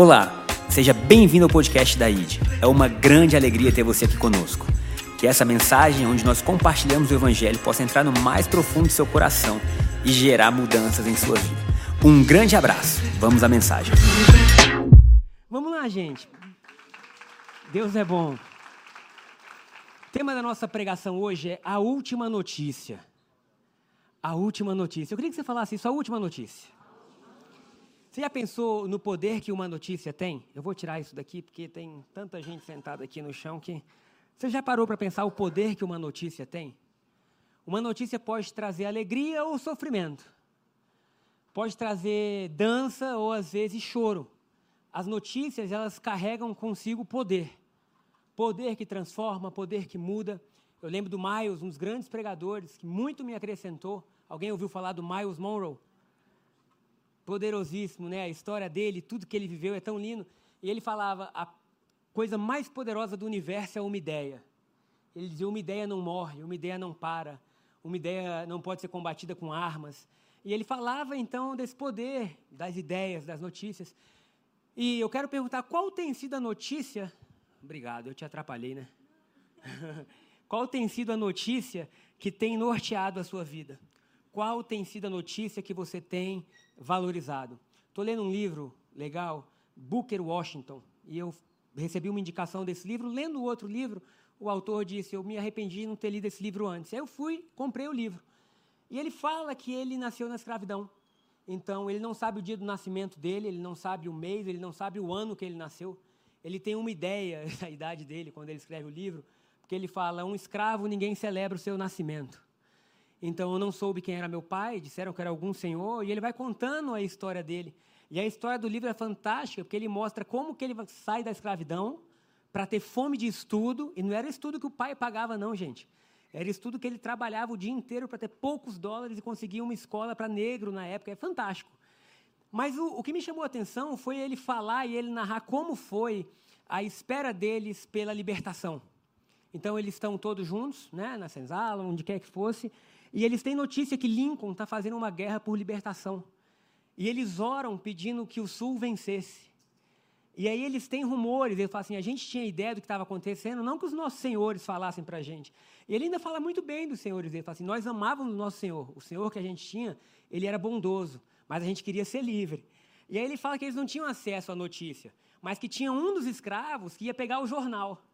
Olá, seja bem-vindo ao podcast da ID. É uma grande alegria ter você aqui conosco. Que essa mensagem, onde nós compartilhamos o Evangelho, possa entrar no mais profundo do seu coração e gerar mudanças em sua vida. Um grande abraço. Vamos à mensagem. Vamos lá, gente. Deus é bom. O tema da nossa pregação hoje é a última notícia. A última notícia. Eu queria que você falasse isso, a última notícia. Você já pensou no poder que uma notícia tem? Eu vou tirar isso daqui porque tem tanta gente sentada aqui no chão que. Você já parou para pensar o poder que uma notícia tem? Uma notícia pode trazer alegria ou sofrimento. Pode trazer dança ou às vezes choro. As notícias, elas carregam consigo poder. Poder que transforma, poder que muda. Eu lembro do Miles, um dos grandes pregadores que muito me acrescentou. Alguém ouviu falar do Miles Monroe? Poderosíssimo, né? A história dele, tudo que ele viveu é tão lindo. E ele falava: a coisa mais poderosa do universo é uma ideia. Ele dizia: uma ideia não morre, uma ideia não para, uma ideia não pode ser combatida com armas. E ele falava então desse poder das ideias, das notícias. E eu quero perguntar qual tem sido a notícia. Obrigado, eu te atrapalhei, né? qual tem sido a notícia que tem norteado a sua vida? Qual tem sido a notícia que você tem valorizado? Estou lendo um livro legal, Booker Washington, e eu recebi uma indicação desse livro. Lendo outro livro, o autor disse: Eu me arrependi de não ter lido esse livro antes. Aí eu fui, comprei o livro. E ele fala que ele nasceu na escravidão. Então, ele não sabe o dia do nascimento dele, ele não sabe o mês, ele não sabe o ano que ele nasceu. Ele tem uma ideia da idade dele quando ele escreve o livro, porque ele fala: um escravo, ninguém celebra o seu nascimento. Então eu não soube quem era meu pai, disseram que era algum senhor, e ele vai contando a história dele. E a história do livro é fantástica, porque ele mostra como que ele sai da escravidão para ter fome de estudo, e não era estudo que o pai pagava não, gente. Era estudo que ele trabalhava o dia inteiro para ter poucos dólares e conseguir uma escola para negro na época, é fantástico. Mas o, o que me chamou a atenção foi ele falar e ele narrar como foi a espera deles pela libertação. Então eles estão todos juntos, né, na senzala, onde quer que fosse, e eles têm notícia que Lincoln está fazendo uma guerra por libertação. E eles oram pedindo que o Sul vencesse. E aí eles têm rumores, eles falam assim, a gente tinha ideia do que estava acontecendo, não que os nossos senhores falassem para a gente. E ele ainda fala muito bem dos senhores, ele fala assim, nós amávamos o nosso Senhor, o Senhor que a gente tinha, ele era bondoso, mas a gente queria ser livre. E aí ele fala que eles não tinham acesso à notícia, mas que tinha um dos escravos que ia pegar o jornal.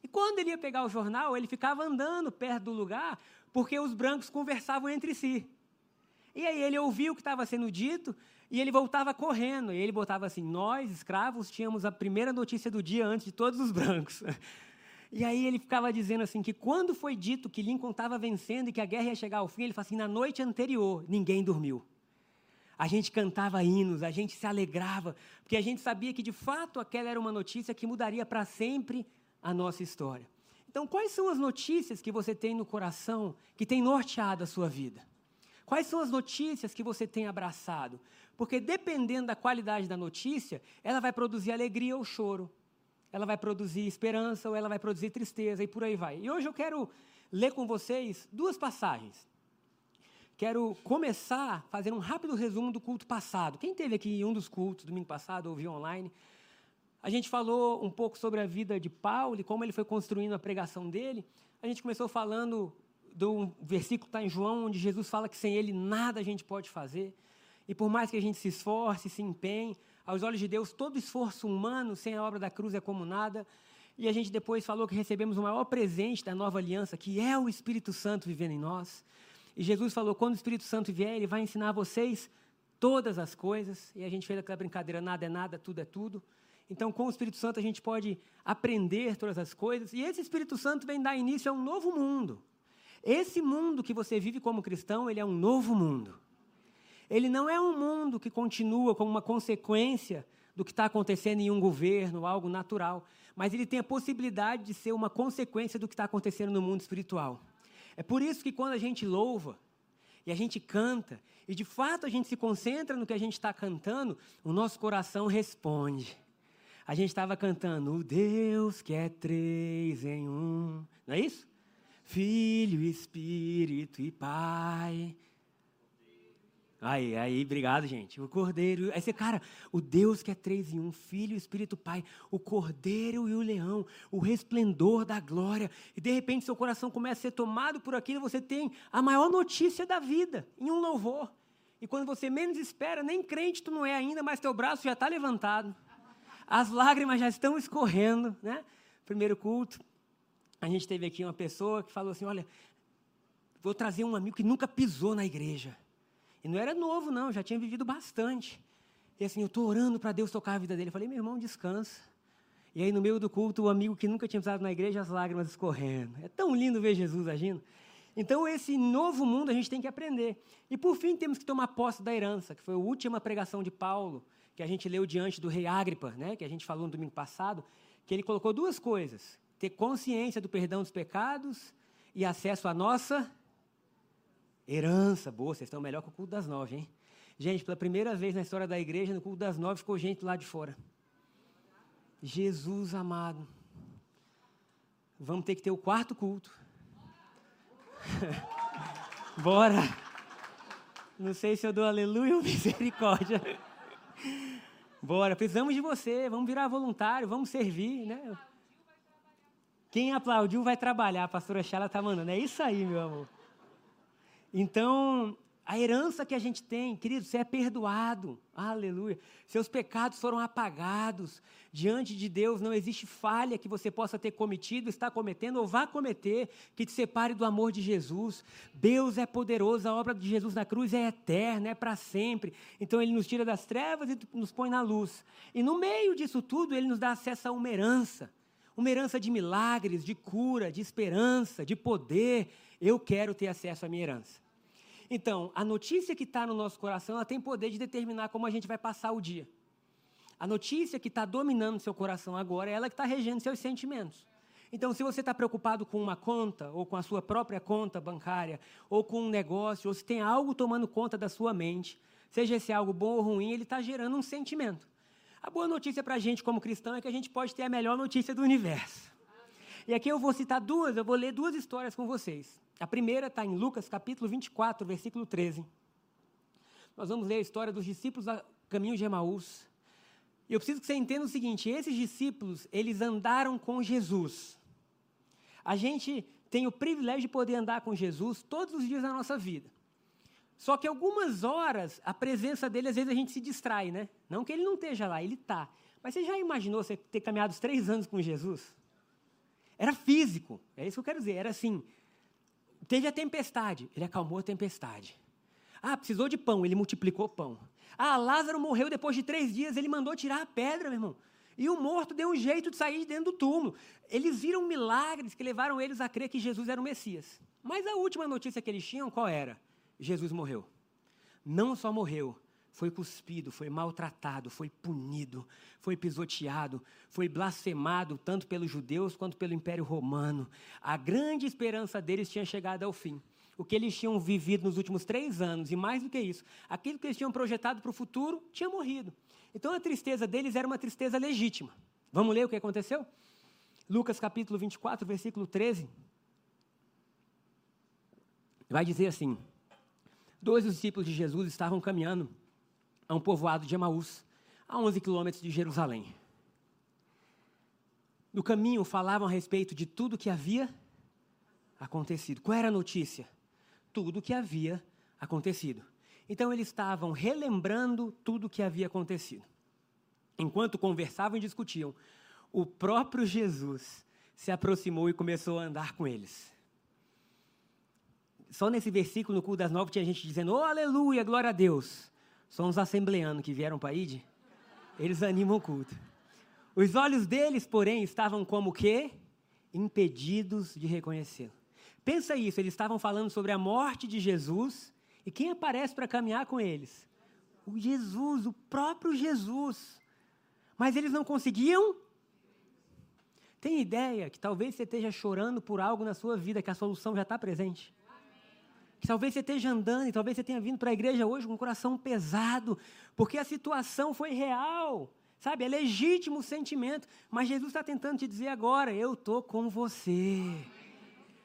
E quando ele ia pegar o jornal, ele ficava andando perto do lugar, porque os brancos conversavam entre si. E aí ele ouvia o que estava sendo dito e ele voltava correndo. E ele botava assim: Nós, escravos, tínhamos a primeira notícia do dia antes de todos os brancos. E aí ele ficava dizendo assim: que quando foi dito que Lincoln estava vencendo e que a guerra ia chegar ao fim, ele falou assim: na noite anterior, ninguém dormiu. A gente cantava hinos, a gente se alegrava, porque a gente sabia que de fato aquela era uma notícia que mudaria para sempre a nossa história. Então, quais são as notícias que você tem no coração que tem norteado a sua vida? Quais são as notícias que você tem abraçado? Porque dependendo da qualidade da notícia, ela vai produzir alegria ou choro. Ela vai produzir esperança ou ela vai produzir tristeza e por aí vai. E hoje eu quero ler com vocês duas passagens. Quero começar fazendo um rápido resumo do culto passado. Quem teve aqui um dos cultos domingo passado, ouviu online, a gente falou um pouco sobre a vida de Paulo e como ele foi construindo a pregação dele. A gente começou falando do versículo que está em João, onde Jesus fala que sem ele nada a gente pode fazer. E por mais que a gente se esforce, se empenhe, aos olhos de Deus, todo esforço humano sem a obra da cruz é como nada. E a gente depois falou que recebemos o maior presente da nova aliança, que é o Espírito Santo vivendo em nós. E Jesus falou: quando o Espírito Santo vier, ele vai ensinar vocês todas as coisas. E a gente fez aquela brincadeira: nada é nada, tudo é tudo. Então, com o Espírito Santo, a gente pode aprender todas as coisas. E esse Espírito Santo vem dar início a um novo mundo. Esse mundo que você vive como cristão, ele é um novo mundo. Ele não é um mundo que continua como uma consequência do que está acontecendo em um governo, algo natural. Mas ele tem a possibilidade de ser uma consequência do que está acontecendo no mundo espiritual. É por isso que quando a gente louva, e a gente canta, e de fato a gente se concentra no que a gente está cantando, o nosso coração responde a gente estava cantando o Deus que é três em um. Não é isso? Filho, Espírito e Pai. Aí, aí, obrigado, gente. O Cordeiro. Aí você, cara, o Deus que é três em um, Filho Espírito Pai, o Cordeiro e o Leão, o resplendor da glória. E de repente seu coração começa a ser tomado por aquilo, você tem a maior notícia da vida em um louvor. E quando você menos espera, nem crente tu não é ainda, mas teu braço já está levantado. As lágrimas já estão escorrendo, né? Primeiro culto, a gente teve aqui uma pessoa que falou assim: Olha, vou trazer um amigo que nunca pisou na igreja. E não era novo, não, já tinha vivido bastante. E assim, eu estou orando para Deus tocar a vida dele. Eu falei, meu irmão, descansa. E aí, no meio do culto, o amigo que nunca tinha pisado na igreja, as lágrimas escorrendo. É tão lindo ver Jesus agindo. Então, esse novo mundo a gente tem que aprender. E, por fim, temos que tomar posse da herança, que foi a última pregação de Paulo, que a gente leu diante do rei Agripa, né, que a gente falou no domingo passado, que ele colocou duas coisas: ter consciência do perdão dos pecados e acesso à nossa Herança, boa, vocês estão melhor que o culto das nove, hein? Gente, pela primeira vez na história da igreja, no culto das nove, ficou gente lá de fora. Jesus amado. Vamos ter que ter o quarto culto. Bora! Não sei se eu dou aleluia ou misericórdia. Bora, precisamos de você, vamos virar voluntário, vamos servir, né? Quem aplaudiu vai trabalhar, a pastora Chala está mandando. É isso aí, meu amor. Então, a herança que a gente tem, querido, você é perdoado. Aleluia. Seus pecados foram apagados. Diante de Deus não existe falha que você possa ter cometido, está cometendo ou vá cometer que te separe do amor de Jesus. Deus é poderoso, a obra de Jesus na cruz é eterna, é para sempre. Então ele nos tira das trevas e nos põe na luz. E no meio disso tudo, ele nos dá acesso a uma herança. Uma herança de milagres, de cura, de esperança, de poder. Eu quero ter acesso à minha herança. Então, a notícia que está no nosso coração, ela tem poder de determinar como a gente vai passar o dia. A notícia que está dominando seu coração agora é ela que está regendo seus sentimentos. Então, se você está preocupado com uma conta, ou com a sua própria conta bancária, ou com um negócio, ou se tem algo tomando conta da sua mente, seja esse algo bom ou ruim, ele está gerando um sentimento. A boa notícia para a gente como cristão é que a gente pode ter a melhor notícia do universo. E aqui eu vou citar duas, eu vou ler duas histórias com vocês. A primeira está em Lucas capítulo 24, versículo 13. Nós vamos ler a história dos discípulos a caminho de Emaús. E eu preciso que você entenda o seguinte: esses discípulos, eles andaram com Jesus. A gente tem o privilégio de poder andar com Jesus todos os dias da nossa vida. Só que algumas horas, a presença dele, às vezes a gente se distrai, né? Não que ele não esteja lá, ele está. Mas você já imaginou você ter caminhado três anos com Jesus? Era físico, é isso que eu quero dizer. Era assim, Teve a tempestade, ele acalmou a tempestade. Ah, precisou de pão, ele multiplicou pão. Ah, Lázaro morreu depois de três dias, ele mandou tirar a pedra, meu irmão. E o morto deu um jeito de sair de dentro do túmulo. Eles viram milagres que levaram eles a crer que Jesus era o Messias. Mas a última notícia que eles tinham, qual era? Jesus morreu. Não só morreu, foi cuspido, foi maltratado, foi punido, foi pisoteado, foi blasfemado tanto pelos judeus quanto pelo Império Romano. A grande esperança deles tinha chegado ao fim. O que eles tinham vivido nos últimos três anos, e mais do que isso, aquilo que eles tinham projetado para o futuro tinha morrido. Então a tristeza deles era uma tristeza legítima. Vamos ler o que aconteceu? Lucas capítulo 24, versículo 13. Vai dizer assim: Dois discípulos de Jesus estavam caminhando a um povoado de Emaús, a 11 quilômetros de Jerusalém. No caminho falavam a respeito de tudo que havia acontecido. Qual era a notícia? Tudo que havia acontecido. Então eles estavam relembrando tudo que havia acontecido. Enquanto conversavam e discutiam, o próprio Jesus se aproximou e começou a andar com eles. Só nesse versículo, no culto das nove, tinha gente dizendo: Oh, aleluia, glória a Deus. São os assembleanos que vieram para ID, eles animam o culto. Os olhos deles, porém, estavam como que? Impedidos de reconhecê-lo. Pensa isso, eles estavam falando sobre a morte de Jesus, e quem aparece para caminhar com eles? O Jesus, o próprio Jesus. Mas eles não conseguiam. Tem ideia que talvez você esteja chorando por algo na sua vida, que a solução já está presente? Que talvez você esteja andando e talvez você tenha vindo para a igreja hoje com o coração pesado, porque a situação foi real, sabe? É legítimo o sentimento, mas Jesus está tentando te dizer agora: eu estou com você.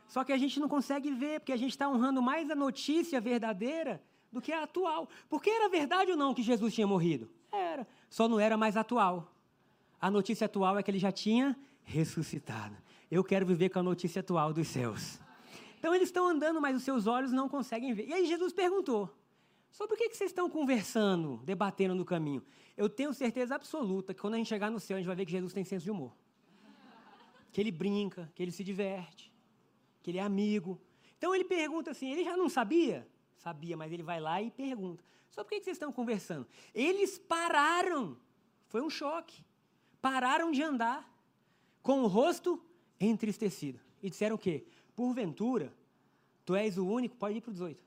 Só que a gente não consegue ver, porque a gente está honrando mais a notícia verdadeira do que a atual. Porque era verdade ou não que Jesus tinha morrido? Era. Só não era mais atual. A notícia atual é que ele já tinha ressuscitado. Eu quero viver com a notícia atual dos céus. Então eles estão andando, mas os seus olhos não conseguem ver. E aí Jesus perguntou: sobre o que vocês estão conversando, debatendo no caminho? Eu tenho certeza absoluta que quando a gente chegar no céu, a gente vai ver que Jesus tem senso de humor. Que ele brinca, que ele se diverte, que ele é amigo. Então ele pergunta assim: ele já não sabia? Sabia, mas ele vai lá e pergunta: sobre o que vocês estão conversando? Eles pararam. Foi um choque. Pararam de andar com o rosto entristecido. E disseram o quê? Porventura, tu és o único, pode ir para o 18.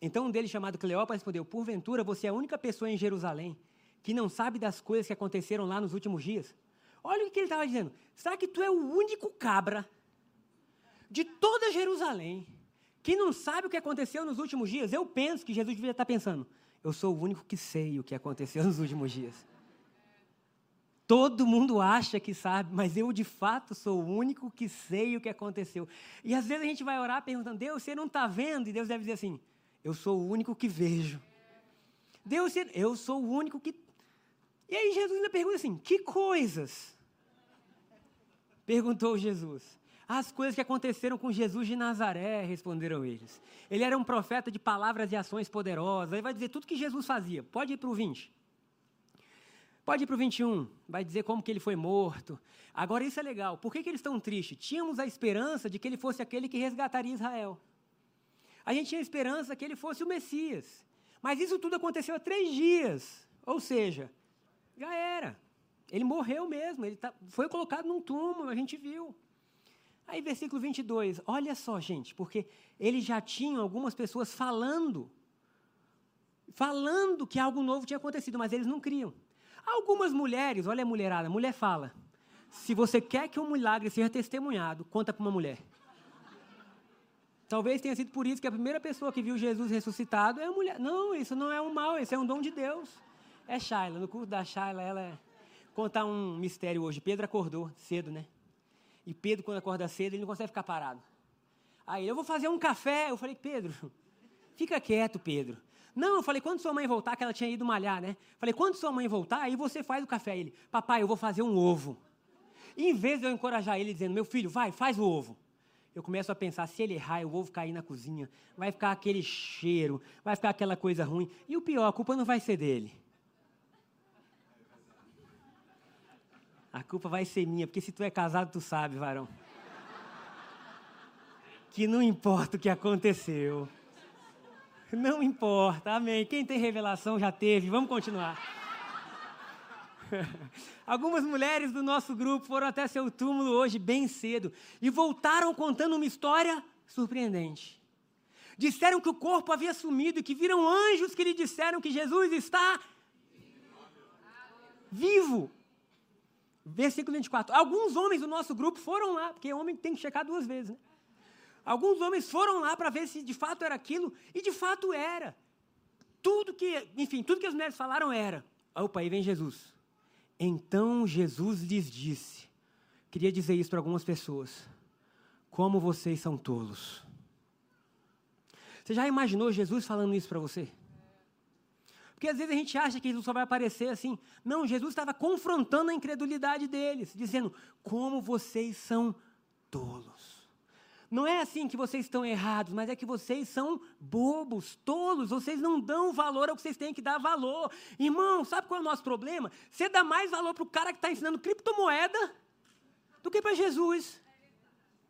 Então um deles, chamado Cleópatra, respondeu: Porventura, você é a única pessoa em Jerusalém que não sabe das coisas que aconteceram lá nos últimos dias? Olha o que ele estava dizendo. Será que tu é o único cabra de toda Jerusalém que não sabe o que aconteceu nos últimos dias? Eu penso que Jesus devia estar pensando: eu sou o único que sei o que aconteceu nos últimos dias. Todo mundo acha que sabe, mas eu de fato sou o único que sei o que aconteceu. E às vezes a gente vai orar perguntando: Deus, você não está vendo? E Deus deve dizer assim: Eu sou o único que vejo. Deus, eu sou o único que. E aí Jesus ainda pergunta assim: Que coisas? Perguntou Jesus. As coisas que aconteceram com Jesus de Nazaré, responderam eles. Ele era um profeta de palavras e ações poderosas. Ele vai dizer tudo que Jesus fazia. Pode ir para o 20. Pode ir para o 21, vai dizer como que ele foi morto. Agora, isso é legal. Por que, que eles estão tristes? Tínhamos a esperança de que ele fosse aquele que resgataria Israel. A gente tinha a esperança que ele fosse o Messias. Mas isso tudo aconteceu há três dias. Ou seja, já era. Ele morreu mesmo. Ele tá, foi colocado num túmulo, a gente viu. Aí, versículo 22. Olha só, gente, porque eles já tinham algumas pessoas falando. Falando que algo novo tinha acontecido, mas eles não criam. Algumas mulheres, olha a mulherada, a mulher fala: se você quer que um milagre seja testemunhado, conta para uma mulher. Talvez tenha sido por isso que a primeira pessoa que viu Jesus ressuscitado é a mulher. Não, isso não é um mal, isso é um dom de Deus. É Shaila. No curso da Shaila, ela é... contar um mistério hoje. Pedro acordou cedo, né? E Pedro, quando acorda cedo, ele não consegue ficar parado. Aí, eu vou fazer um café. Eu falei, Pedro, fica quieto, Pedro. Não, eu falei, quando sua mãe voltar, que ela tinha ido malhar, né? Falei, quando sua mãe voltar, aí você faz o café. Ele, papai, eu vou fazer um ovo. E em vez de eu encorajar ele dizendo, meu filho, vai, faz o ovo. Eu começo a pensar, se ele errar, o ovo cair na cozinha, vai ficar aquele cheiro, vai ficar aquela coisa ruim. E o pior, a culpa não vai ser dele. A culpa vai ser minha, porque se tu é casado, tu sabe, varão. Que não importa o que aconteceu. Não importa, amém. Quem tem revelação já teve. Vamos continuar. Algumas mulheres do nosso grupo foram até seu túmulo hoje bem cedo e voltaram contando uma história surpreendente. Disseram que o corpo havia sumido e que viram anjos que lhe disseram que Jesus está vivo. Versículo 24. Alguns homens do nosso grupo foram lá, porque homem tem que checar duas vezes, né? Alguns homens foram lá para ver se de fato era aquilo, e de fato era. Tudo que, enfim, tudo que as mulheres falaram era. Opa, aí vem Jesus. Então Jesus lhes disse: Queria dizer isso para algumas pessoas. Como vocês são tolos. Você já imaginou Jesus falando isso para você? Porque às vezes a gente acha que Jesus só vai aparecer assim. Não, Jesus estava confrontando a incredulidade deles, dizendo: Como vocês são tolos. Não é assim que vocês estão errados, mas é que vocês são bobos, tolos, vocês não dão valor ao que vocês têm que dar valor. Irmão, sabe qual é o nosso problema? Você dá mais valor para o cara que está ensinando criptomoeda do que para Jesus.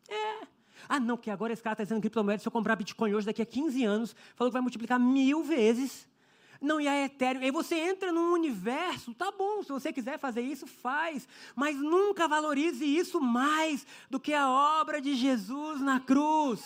É. Ah, não, porque agora esse cara está ensinando criptomoeda, se eu comprar Bitcoin hoje, daqui a 15 anos, falou que vai multiplicar mil vezes. Não, e é etéreo. Aí você entra num universo, tá bom, se você quiser fazer isso, faz. Mas nunca valorize isso mais do que a obra de Jesus na cruz.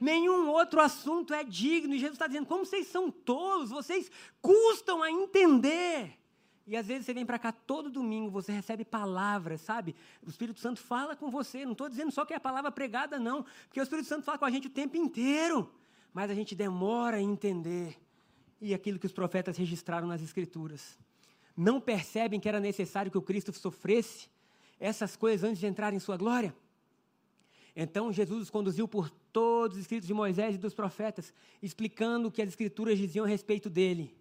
Nenhum outro assunto é digno. E Jesus está dizendo: como vocês são tolos, vocês custam a entender. E às vezes você vem para cá todo domingo, você recebe palavras, sabe? O Espírito Santo fala com você. Não estou dizendo só que é a palavra pregada, não. Porque o Espírito Santo fala com a gente o tempo inteiro. Mas a gente demora a entender e aquilo que os profetas registraram nas Escrituras. Não percebem que era necessário que o Cristo sofresse essas coisas antes de entrar em sua glória? Então Jesus os conduziu por todos os escritos de Moisés e dos profetas, explicando o que as escrituras diziam a respeito dele.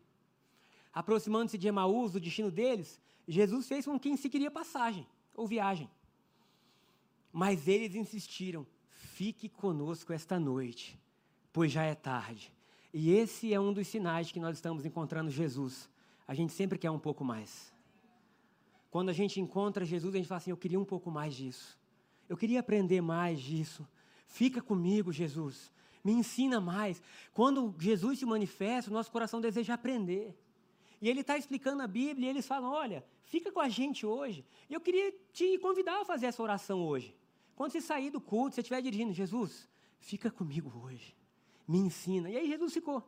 Aproximando-se de Emaús, o destino deles, Jesus fez com quem se queria passagem ou viagem. Mas eles insistiram: fique conosco esta noite, pois já é tarde. E esse é um dos sinais que nós estamos encontrando Jesus. A gente sempre quer um pouco mais. Quando a gente encontra Jesus, a gente fala assim: eu queria um pouco mais disso. Eu queria aprender mais disso. Fica comigo, Jesus. Me ensina mais. Quando Jesus se manifesta, o nosso coração deseja aprender. E ele está explicando a Bíblia e eles falam: olha, fica com a gente hoje. E eu queria te convidar a fazer essa oração hoje. Quando você sair do culto, você estiver dirigindo, Jesus, fica comigo hoje, me ensina. E aí Jesus ficou.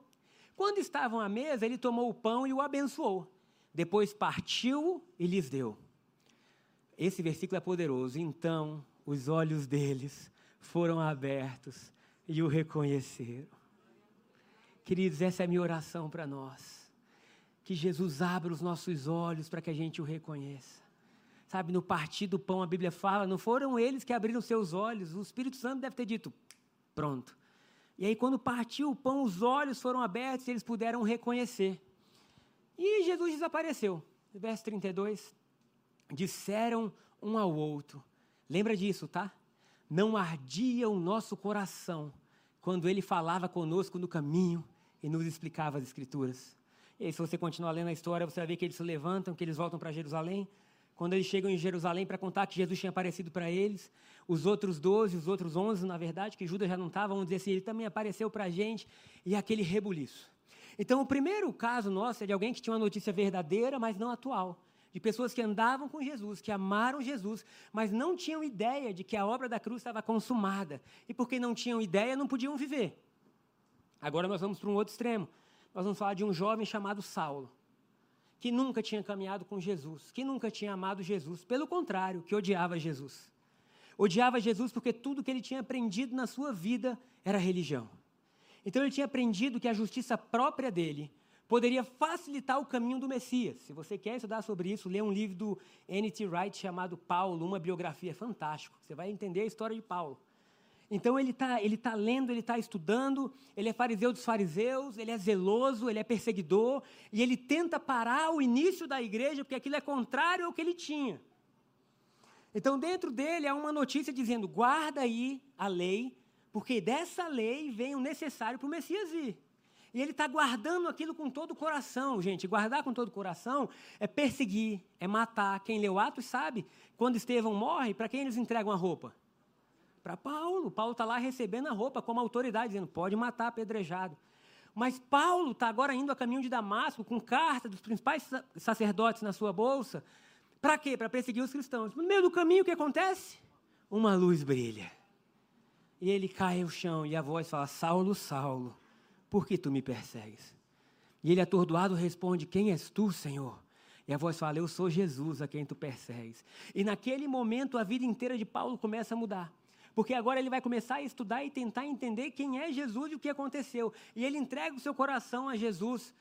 Quando estavam à mesa, ele tomou o pão e o abençoou. Depois partiu e lhes deu. Esse versículo é poderoso. Então, os olhos deles foram abertos e o reconheceram. Queridos, essa é a minha oração para nós. Que Jesus abra os nossos olhos para que a gente o reconheça. Sabe, no partir do pão, a Bíblia fala, não foram eles que abriram seus olhos, o Espírito Santo deve ter dito, pronto. E aí, quando partiu o pão, os olhos foram abertos e eles puderam reconhecer. E Jesus desapareceu. Verso 32. Disseram um ao outro. Lembra disso, tá? Não ardia o nosso coração quando ele falava conosco no caminho e nos explicava as Escrituras. E aí, se você continuar lendo a história, você vai ver que eles se levantam, que eles voltam para Jerusalém. Quando eles chegam em Jerusalém para contar que Jesus tinha aparecido para eles, os outros doze, os outros onze, na verdade, que Judas já não estava, vão dizer assim, ele também apareceu para a gente, e aquele rebuliço. Então, o primeiro caso nosso é de alguém que tinha uma notícia verdadeira, mas não atual. De pessoas que andavam com Jesus, que amaram Jesus, mas não tinham ideia de que a obra da cruz estava consumada. E porque não tinham ideia, não podiam viver. Agora nós vamos para um outro extremo. Nós vamos falar de um jovem chamado Saulo que nunca tinha caminhado com Jesus, que nunca tinha amado Jesus, pelo contrário, que odiava Jesus. Odiava Jesus porque tudo que ele tinha aprendido na sua vida era religião. Então ele tinha aprendido que a justiça própria dele poderia facilitar o caminho do Messias. Se você quer estudar sobre isso, lê um livro do N.T. Wright chamado Paulo, uma biografia fantástica. Você vai entender a história de Paulo. Então ele está ele tá lendo, ele está estudando, ele é fariseu dos fariseus, ele é zeloso, ele é perseguidor, e ele tenta parar o início da igreja, porque aquilo é contrário ao que ele tinha. Então, dentro dele há uma notícia dizendo: guarda aí a lei, porque dessa lei vem o necessário para o Messias vir. E ele está guardando aquilo com todo o coração, gente. Guardar com todo o coração é perseguir, é matar. Quem leu Atos sabe, quando Estevão morre, para quem eles entregam a roupa? Para Paulo. Paulo está lá recebendo a roupa como autoridade, dizendo: pode matar apedrejado. Mas Paulo está agora indo a caminho de Damasco com carta dos principais sacerdotes na sua bolsa. Para quê? Para perseguir os cristãos. No meio do caminho, o que acontece? Uma luz brilha. E ele cai ao chão e a voz fala: Saulo, Saulo, por que tu me persegues? E ele, atordoado, responde: Quem és tu, Senhor? E a voz fala: Eu sou Jesus a quem tu persegues. E naquele momento, a vida inteira de Paulo começa a mudar. Porque agora ele vai começar a estudar e tentar entender quem é Jesus e o que aconteceu. E ele entrega o seu coração a Jesus.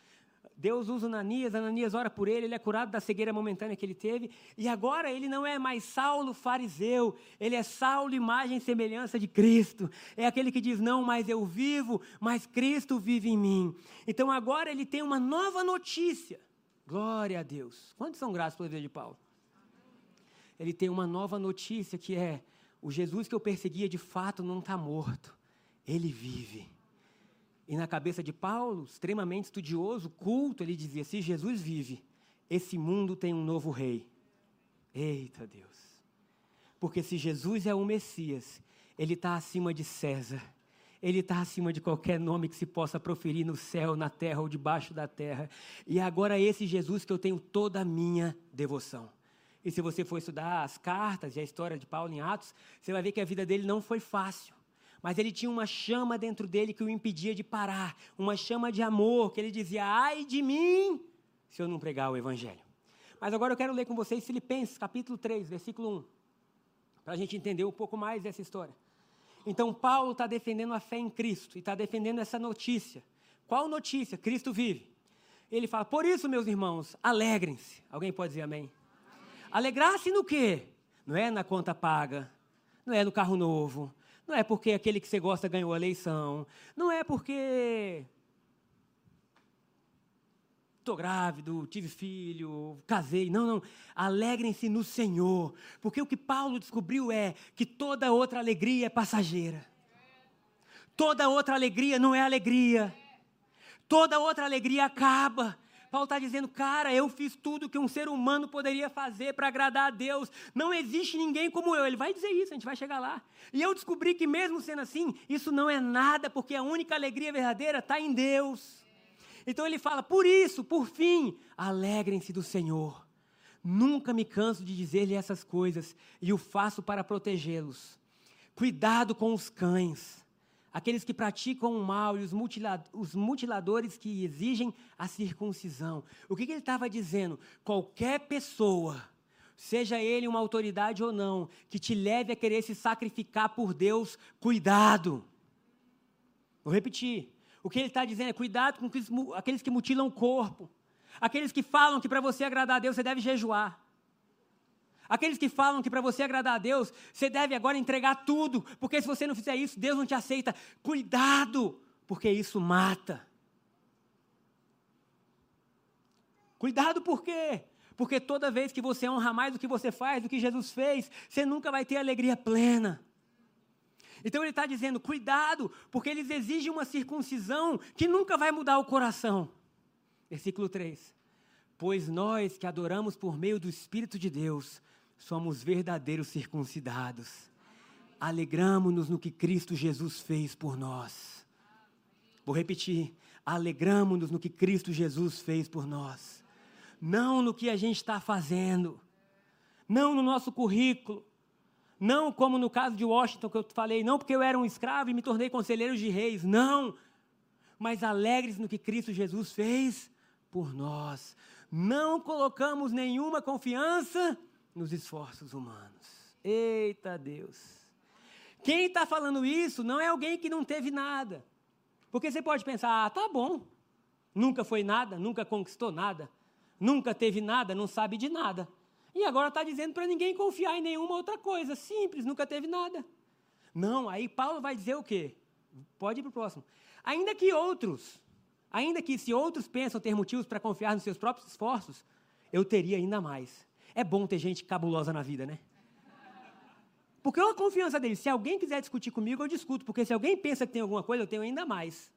Deus usa Ananias, Ananias ora por ele, ele é curado da cegueira momentânea que ele teve, e agora ele não é mais Saulo fariseu, ele é Saulo, imagem e semelhança de Cristo. É aquele que diz: Não, mas eu vivo, mas Cristo vive em mim. Então agora ele tem uma nova notícia. Glória a Deus. Quantos são graças pela vida de Paulo? Ele tem uma nova notícia que é: o Jesus que eu perseguia de fato não está morto, ele vive. E na cabeça de Paulo, extremamente estudioso, culto, ele dizia: se Jesus vive, esse mundo tem um novo rei. Eita Deus! Porque se Jesus é o Messias, ele está acima de César, ele está acima de qualquer nome que se possa proferir no céu, na terra ou debaixo da terra. E agora esse Jesus que eu tenho toda a minha devoção. E se você for estudar as cartas e a história de Paulo em Atos, você vai ver que a vida dele não foi fácil. Mas ele tinha uma chama dentro dele que o impedia de parar, uma chama de amor, que ele dizia: ai de mim, se eu não pregar o Evangelho. Mas agora eu quero ler com vocês Filipenses, capítulo 3, versículo 1, para a gente entender um pouco mais dessa história. Então, Paulo está defendendo a fé em Cristo e está defendendo essa notícia. Qual notícia? Cristo vive. Ele fala: Por isso, meus irmãos, alegrem-se. Alguém pode dizer amém? Alegrar-se no quê? Não é na conta paga, não é no carro novo, Não é porque aquele que você gosta ganhou a eleição. Não é porque estou grávido, tive filho, casei. Não, não. Alegrem-se no Senhor. Porque o que Paulo descobriu é que toda outra alegria é passageira. Toda outra alegria não é alegria. Toda outra alegria acaba. Paulo está dizendo, cara, eu fiz tudo que um ser humano poderia fazer para agradar a Deus. Não existe ninguém como eu. Ele vai dizer isso, a gente vai chegar lá. E eu descobri que, mesmo sendo assim, isso não é nada, porque a única alegria verdadeira está em Deus. Então ele fala, por isso, por fim, alegrem-se do Senhor. Nunca me canso de dizer-lhe essas coisas e o faço para protegê-los. Cuidado com os cães aqueles que praticam o mal e os, os mutiladores que exigem a circuncisão. O que, que ele estava dizendo? Qualquer pessoa, seja ele uma autoridade ou não, que te leve a querer se sacrificar por Deus, cuidado. Vou repetir. O que ele está dizendo é cuidado com aqueles que mutilam o corpo, aqueles que falam que para você agradar a Deus você deve jejuar. Aqueles que falam que para você agradar a Deus, você deve agora entregar tudo, porque se você não fizer isso, Deus não te aceita. Cuidado, porque isso mata. Cuidado por quê? Porque toda vez que você honra mais do que você faz, do que Jesus fez, você nunca vai ter alegria plena. Então ele está dizendo: cuidado, porque eles exigem uma circuncisão que nunca vai mudar o coração. Versículo 3: Pois nós que adoramos por meio do Espírito de Deus, somos verdadeiros circuncidados. Alegramos-nos no que Cristo Jesus fez por nós. Vou repetir. Alegramos-nos no que Cristo Jesus fez por nós. Não no que a gente está fazendo. Não no nosso currículo. Não como no caso de Washington que eu falei, não porque eu era um escravo e me tornei conselheiro de reis. Não. Mas alegres no que Cristo Jesus fez por nós. Não colocamos nenhuma confiança nos esforços humanos. Eita Deus! Quem está falando isso não é alguém que não teve nada. Porque você pode pensar, ah, tá bom, nunca foi nada, nunca conquistou nada, nunca teve nada, não sabe de nada. E agora está dizendo para ninguém confiar em nenhuma outra coisa, simples, nunca teve nada. Não, aí Paulo vai dizer o quê? Pode ir para o próximo. Ainda que outros, ainda que se outros pensam ter motivos para confiar nos seus próprios esforços, eu teria ainda mais. É bom ter gente cabulosa na vida, né? Porque é uma confiança dele. Se alguém quiser discutir comigo, eu discuto. Porque se alguém pensa que tem alguma coisa, eu tenho ainda mais.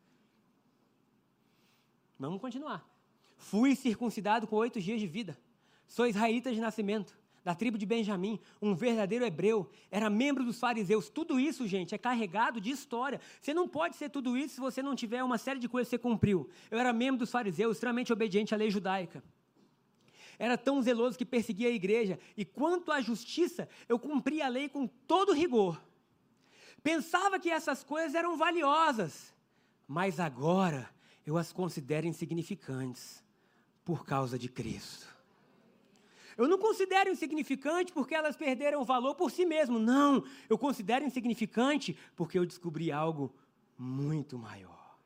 Vamos continuar. Fui circuncidado com oito dias de vida. Sou israelita de nascimento, da tribo de Benjamim, um verdadeiro hebreu. Era membro dos fariseus. Tudo isso, gente, é carregado de história. Você não pode ser tudo isso se você não tiver uma série de coisas que você cumpriu. Eu era membro dos fariseus, extremamente obediente à lei judaica era tão zeloso que perseguia a igreja, e quanto à justiça, eu cumpria a lei com todo rigor. Pensava que essas coisas eram valiosas, mas agora eu as considero insignificantes por causa de Cristo. Eu não considero insignificante porque elas perderam o valor por si mesmo. Não, eu considero insignificante porque eu descobri algo muito maior.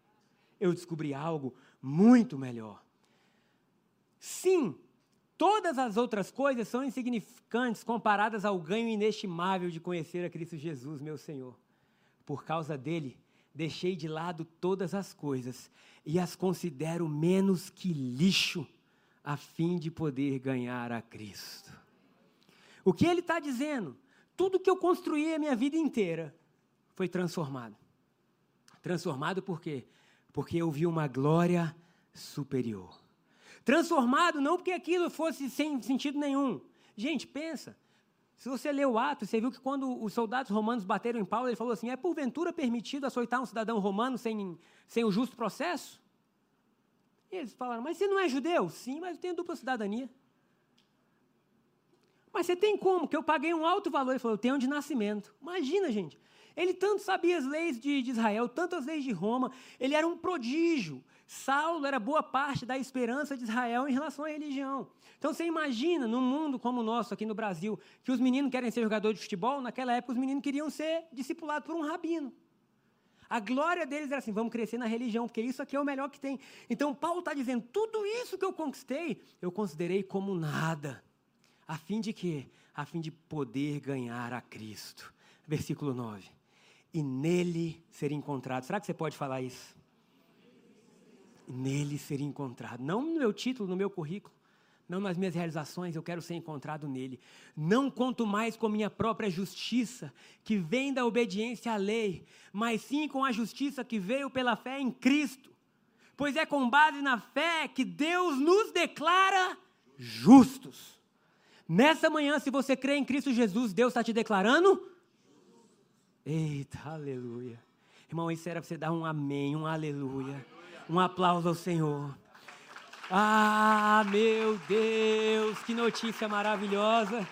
Eu descobri algo muito melhor. Sim, Todas as outras coisas são insignificantes comparadas ao ganho inestimável de conhecer a Cristo Jesus, meu Senhor. Por causa dele, deixei de lado todas as coisas e as considero menos que lixo, a fim de poder ganhar a Cristo. O que ele está dizendo? Tudo que eu construí a minha vida inteira foi transformado. Transformado por quê? Porque eu vi uma glória superior. Transformado não porque aquilo fosse sem sentido nenhum. Gente, pensa. Se você leu o ato, você viu que quando os soldados romanos bateram em Paulo, ele falou assim: é porventura permitido açoitar um cidadão romano sem, sem o justo processo? E eles falaram: mas você não é judeu? Sim, mas eu tenho dupla cidadania. Mas você tem como? Que eu paguei um alto valor. Ele falou: eu tenho de nascimento. Imagina, gente. Ele tanto sabia as leis de, de Israel, tanto as leis de Roma, ele era um prodígio. Saulo era boa parte da esperança de Israel em relação à religião. Então você imagina, num mundo como o nosso aqui no Brasil, que os meninos querem ser jogadores de futebol, naquela época os meninos queriam ser discipulados por um rabino. A glória deles era assim: vamos crescer na religião, porque isso aqui é o melhor que tem. Então Paulo está dizendo: tudo isso que eu conquistei, eu considerei como nada. A fim de quê? A fim de poder ganhar a Cristo. Versículo 9 e nele ser encontrado. Será que você pode falar isso? Nele ser encontrado. Não no meu título, no meu currículo, não nas minhas realizações, eu quero ser encontrado nele. Não conto mais com minha própria justiça, que vem da obediência à lei, mas sim com a justiça que veio pela fé em Cristo. Pois é com base na fé que Deus nos declara justos. Nessa manhã, se você crê em Cristo Jesus, Deus está te declarando Eita, aleluia. Irmão, isso era para você dar um amém, um aleluia. Um aplauso ao Senhor. Ah, meu Deus, que notícia maravilhosa.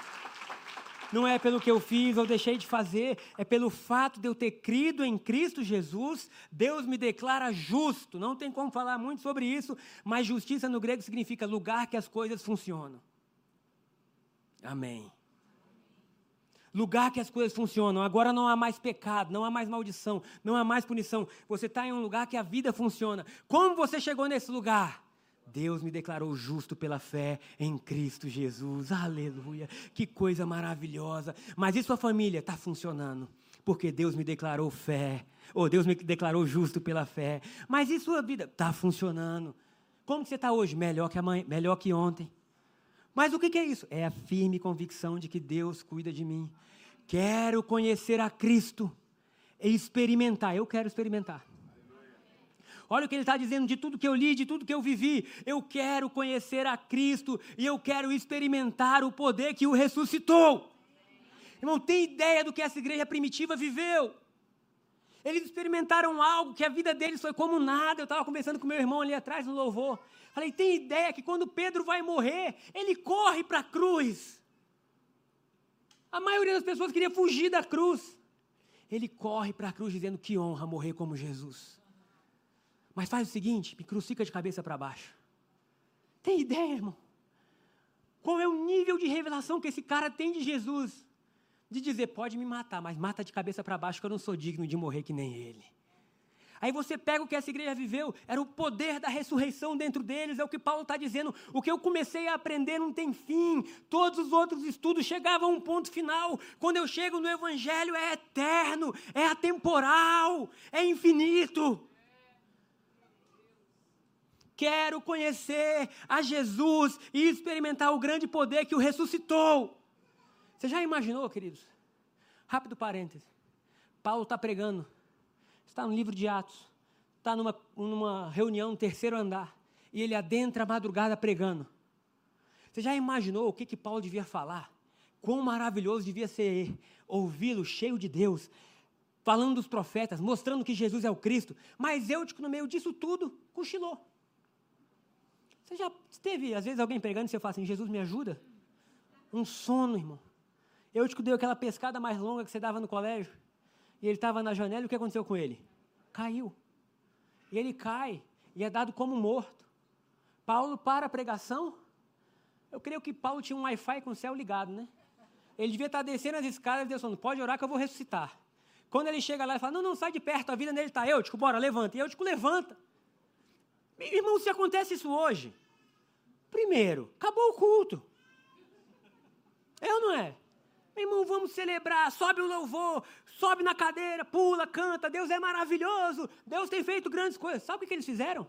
Não é pelo que eu fiz ou deixei de fazer, é pelo fato de eu ter crido em Cristo Jesus, Deus me declara justo. Não tem como falar muito sobre isso, mas justiça no grego significa lugar que as coisas funcionam. Amém lugar que as coisas funcionam. Agora não há mais pecado, não há mais maldição, não há mais punição. Você está em um lugar que a vida funciona. Como você chegou nesse lugar? Deus me declarou justo pela fé em Cristo Jesus. Aleluia. Que coisa maravilhosa. Mas e sua família? Está funcionando. Porque Deus me declarou fé. Ou Deus me declarou justo pela fé. Mas e sua vida? Está funcionando. Como você está hoje? Melhor que amanhã, melhor que ontem. Mas o que é isso? É a firme convicção de que Deus cuida de mim. Quero conhecer a Cristo e experimentar. Eu quero experimentar. Olha o que ele está dizendo de tudo que eu li, de tudo que eu vivi. Eu quero conhecer a Cristo e eu quero experimentar o poder que o ressuscitou. Irmão, tem ideia do que essa igreja primitiva viveu? Eles experimentaram algo que a vida deles foi como nada. Eu estava conversando com meu irmão ali atrás no louvor. Falei, tem ideia que quando Pedro vai morrer, ele corre para a cruz. A maioria das pessoas queria fugir da cruz. Ele corre para a cruz dizendo que honra morrer como Jesus. Mas faz o seguinte, me crucifica de cabeça para baixo. Tem ideia, irmão? Qual é o nível de revelação que esse cara tem de Jesus? De dizer, pode me matar, mas mata de cabeça para baixo que eu não sou digno de morrer que nem ele. Aí você pega o que essa igreja viveu, era o poder da ressurreição dentro deles, é o que Paulo está dizendo. O que eu comecei a aprender não tem fim, todos os outros estudos chegavam a um ponto final. Quando eu chego no Evangelho, é eterno, é atemporal, é infinito. Quero conhecer a Jesus e experimentar o grande poder que o ressuscitou. Você já imaginou, queridos? Rápido parêntese. Paulo está pregando está no livro de Atos, está numa, numa reunião no terceiro andar, e ele adentra a madrugada pregando. Você já imaginou o que, que Paulo devia falar? Quão maravilhoso devia ser ouvi-lo cheio de Deus, falando dos profetas, mostrando que Jesus é o Cristo. Mas eu, no meio disso tudo, cochilou. Você já teve, às vezes, alguém pregando e você fala assim: Jesus me ajuda? Um sono, irmão. Eu te dei aquela pescada mais longa que você dava no colégio e ele estava na janela, e o que aconteceu com ele? Caiu. E ele cai e é dado como morto. Paulo para a pregação. Eu creio que Paulo tinha um Wi-Fi com o céu ligado, né? Ele devia estar descendo as escadas e Deus falando, pode orar que eu vou ressuscitar. Quando ele chega lá e fala, não, não, sai de perto, a vida dele está Eutico, bora, levanta. E Eutico levanta. Meu irmão, se acontece isso hoje, primeiro, acabou o culto. É ou não é? Vamos celebrar, sobe o louvor, sobe na cadeira, pula, canta, Deus é maravilhoso, Deus tem feito grandes coisas. Sabe o que eles fizeram?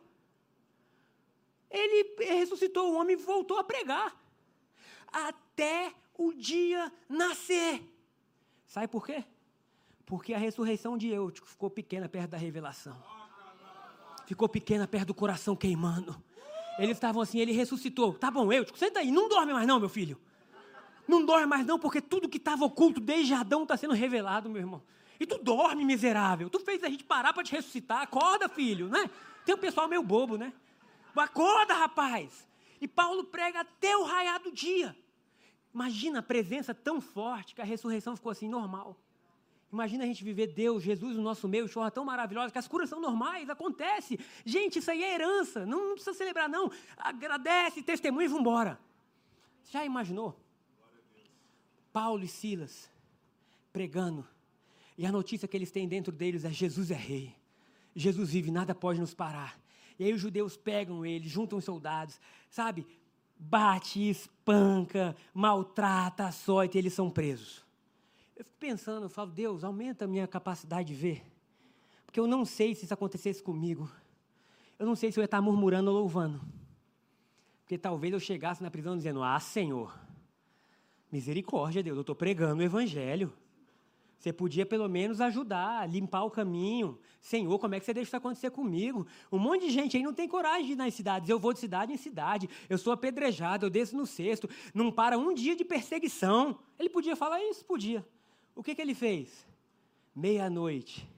Ele ressuscitou o homem e voltou a pregar. Até o dia nascer. Sabe por quê? Porque a ressurreição de Eutico ficou pequena perto da revelação. Ficou pequena perto do coração queimando. Eles estavam assim, ele ressuscitou. Tá bom, Eutico, senta aí, não dorme mais não, meu filho. Não dorme mais não, porque tudo que estava oculto desde Adão está sendo revelado, meu irmão. E tu dorme, miserável. Tu fez a gente parar para te ressuscitar. Acorda, filho, né? Tem um pessoal meio bobo, né? Acorda, rapaz. E Paulo prega até o raiar do dia. Imagina a presença tão forte que a ressurreição ficou assim, normal. Imagina a gente viver Deus, Jesus no nosso meio, chorra tão maravilhosa, que as curas são normais, acontece. Gente, isso aí é herança, não, não precisa celebrar, não. Agradece, testemunha e vambora. Já imaginou? Paulo e Silas pregando. E a notícia que eles têm dentro deles é: Jesus é rei. Jesus vive, nada pode nos parar. E aí os judeus pegam ele, juntam os soldados, sabe? Bate, espanca, maltrata, açoita e eles são presos. Eu fico pensando, eu falo, Deus, aumenta a minha capacidade de ver. Porque eu não sei se isso acontecesse comigo. Eu não sei se eu ia estar murmurando ou louvando. Porque talvez eu chegasse na prisão dizendo: Ah, Senhor, misericórdia, Deus, eu estou pregando o Evangelho. Você podia pelo menos ajudar, limpar o caminho. Senhor, como é que você deixa isso acontecer comigo? Um monte de gente aí não tem coragem de ir nas cidades. Eu vou de cidade em cidade. Eu sou apedrejado, eu desço no cesto. Não para um dia de perseguição. Ele podia falar isso? Podia. O que, que ele fez? Meia-noite.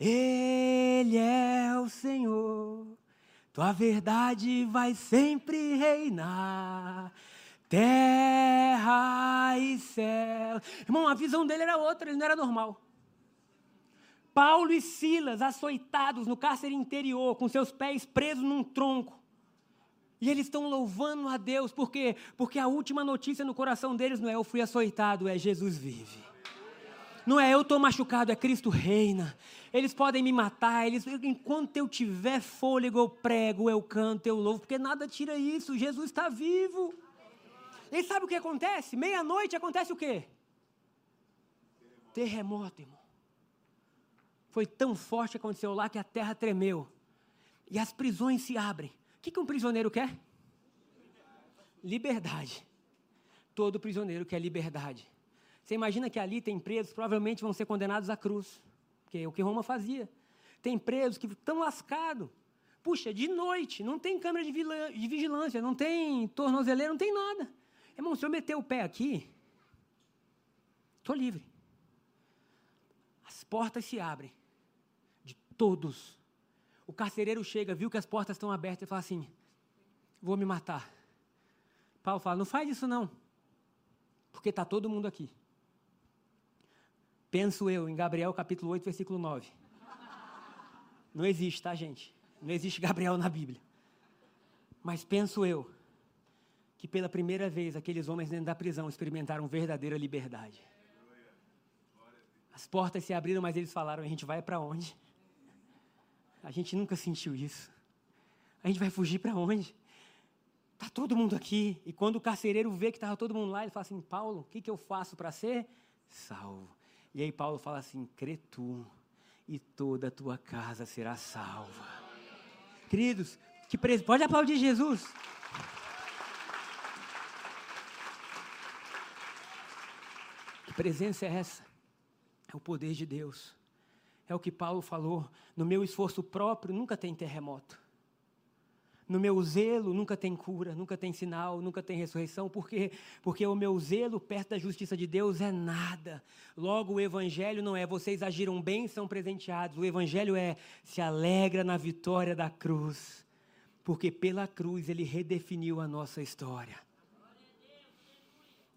Ele é o Senhor. Tua verdade vai sempre reinar terra e céu. Irmão, a visão dele era outra, ele não era normal. Paulo e Silas açoitados no cárcere interior, com seus pés presos num tronco. E eles estão louvando a Deus, por quê? Porque a última notícia no coração deles não é eu fui açoitado, é Jesus vive. Não é eu estou machucado, é Cristo reina. Eles podem me matar, eles, enquanto eu tiver fôlego, eu prego, eu canto, eu louvo, porque nada tira isso, Jesus está vivo. E sabe o que acontece? Meia-noite acontece o quê? Terremoto, irmão. Foi tão forte que aconteceu lá que a terra tremeu. E as prisões se abrem. O que, que um prisioneiro quer? Liberdade. Todo prisioneiro quer liberdade. Você imagina que ali tem presos, provavelmente vão ser condenados à cruz. Que é o que Roma fazia. Tem presos que estão lascados. Puxa, de noite, não tem câmera de vigilância, não tem tornozeleira, não tem nada. Irmão, se eu meter o pé aqui, estou livre. As portas se abrem. De todos. O carcereiro chega, viu que as portas estão abertas e fala assim: Vou me matar. Paulo fala: Não faz isso não. Porque está todo mundo aqui. Penso eu em Gabriel capítulo 8, versículo 9. Não existe, tá, gente? Não existe Gabriel na Bíblia. Mas penso eu que pela primeira vez aqueles homens dentro da prisão experimentaram verdadeira liberdade. As portas se abriram, mas eles falaram: a gente vai para onde? A gente nunca sentiu isso. A gente vai fugir para onde? Está todo mundo aqui. E quando o carcereiro vê que estava todo mundo lá, ele fala assim: Paulo, o que, que eu faço para ser salvo? E aí Paulo fala assim: crê tu, e toda a tua casa será salva. Queridos, que pres... pode aplaudir Jesus. Presença é essa? É o poder de Deus. É o que Paulo falou. No meu esforço próprio nunca tem terremoto. No meu zelo nunca tem cura, nunca tem sinal, nunca tem ressurreição. Por quê? Porque o meu zelo perto da justiça de Deus é nada. Logo, o Evangelho não é vocês agiram bem, são presenteados. O Evangelho é se alegra na vitória da cruz. Porque pela cruz ele redefiniu a nossa história.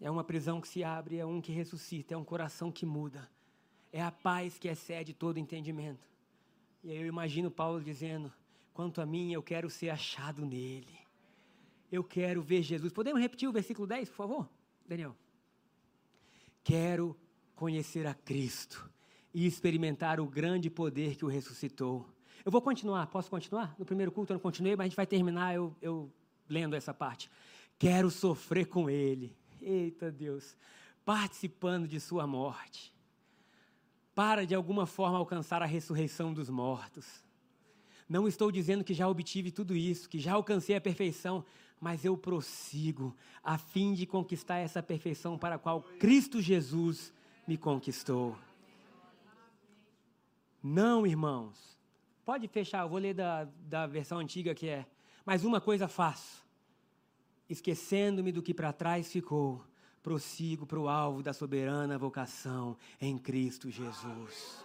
É uma prisão que se abre, é um que ressuscita, é um coração que muda. É a paz que excede todo entendimento. E aí eu imagino Paulo dizendo: quanto a mim, eu quero ser achado nele. Eu quero ver Jesus. Podemos repetir o versículo 10, por favor, Daniel? Quero conhecer a Cristo e experimentar o grande poder que o ressuscitou. Eu vou continuar, posso continuar? No primeiro culto eu não continuei, mas a gente vai terminar eu, eu lendo essa parte. Quero sofrer com Ele eita Deus, participando de sua morte, para de alguma forma alcançar a ressurreição dos mortos. Não estou dizendo que já obtive tudo isso, que já alcancei a perfeição, mas eu prossigo a fim de conquistar essa perfeição para a qual Cristo Jesus me conquistou. Não, irmãos. Pode fechar, eu vou ler da, da versão antiga que é. Mas uma coisa faço esquecendo-me do que para trás ficou, prossigo para o alvo da soberana vocação em Cristo Jesus.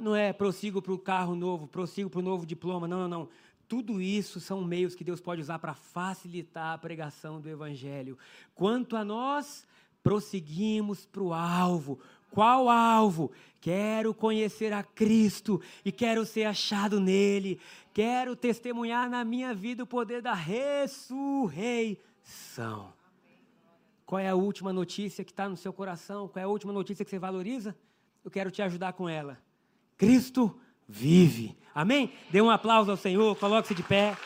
Não é prossigo para o carro novo, prossigo para o novo diploma, não, não, não. Tudo isso são meios que Deus pode usar para facilitar a pregação do Evangelho. Quanto a nós, prosseguimos para o alvo, qual alvo? Quero conhecer a Cristo e quero ser achado nele. Quero testemunhar na minha vida o poder da ressurreição. Qual é a última notícia que está no seu coração? Qual é a última notícia que você valoriza? Eu quero te ajudar com ela. Cristo vive. Amém? Dê um aplauso ao Senhor, coloque-se de pé.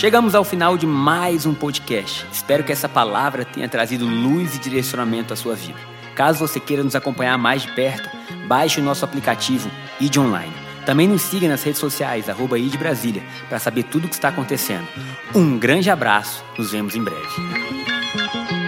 Chegamos ao final de mais um podcast. Espero que essa palavra tenha trazido luz e direcionamento à sua vida. Caso você queira nos acompanhar mais de perto, baixe o nosso aplicativo ID Online. Também nos siga nas redes sociais, arroba ID Brasília, para saber tudo o que está acontecendo. Um grande abraço, nos vemos em breve.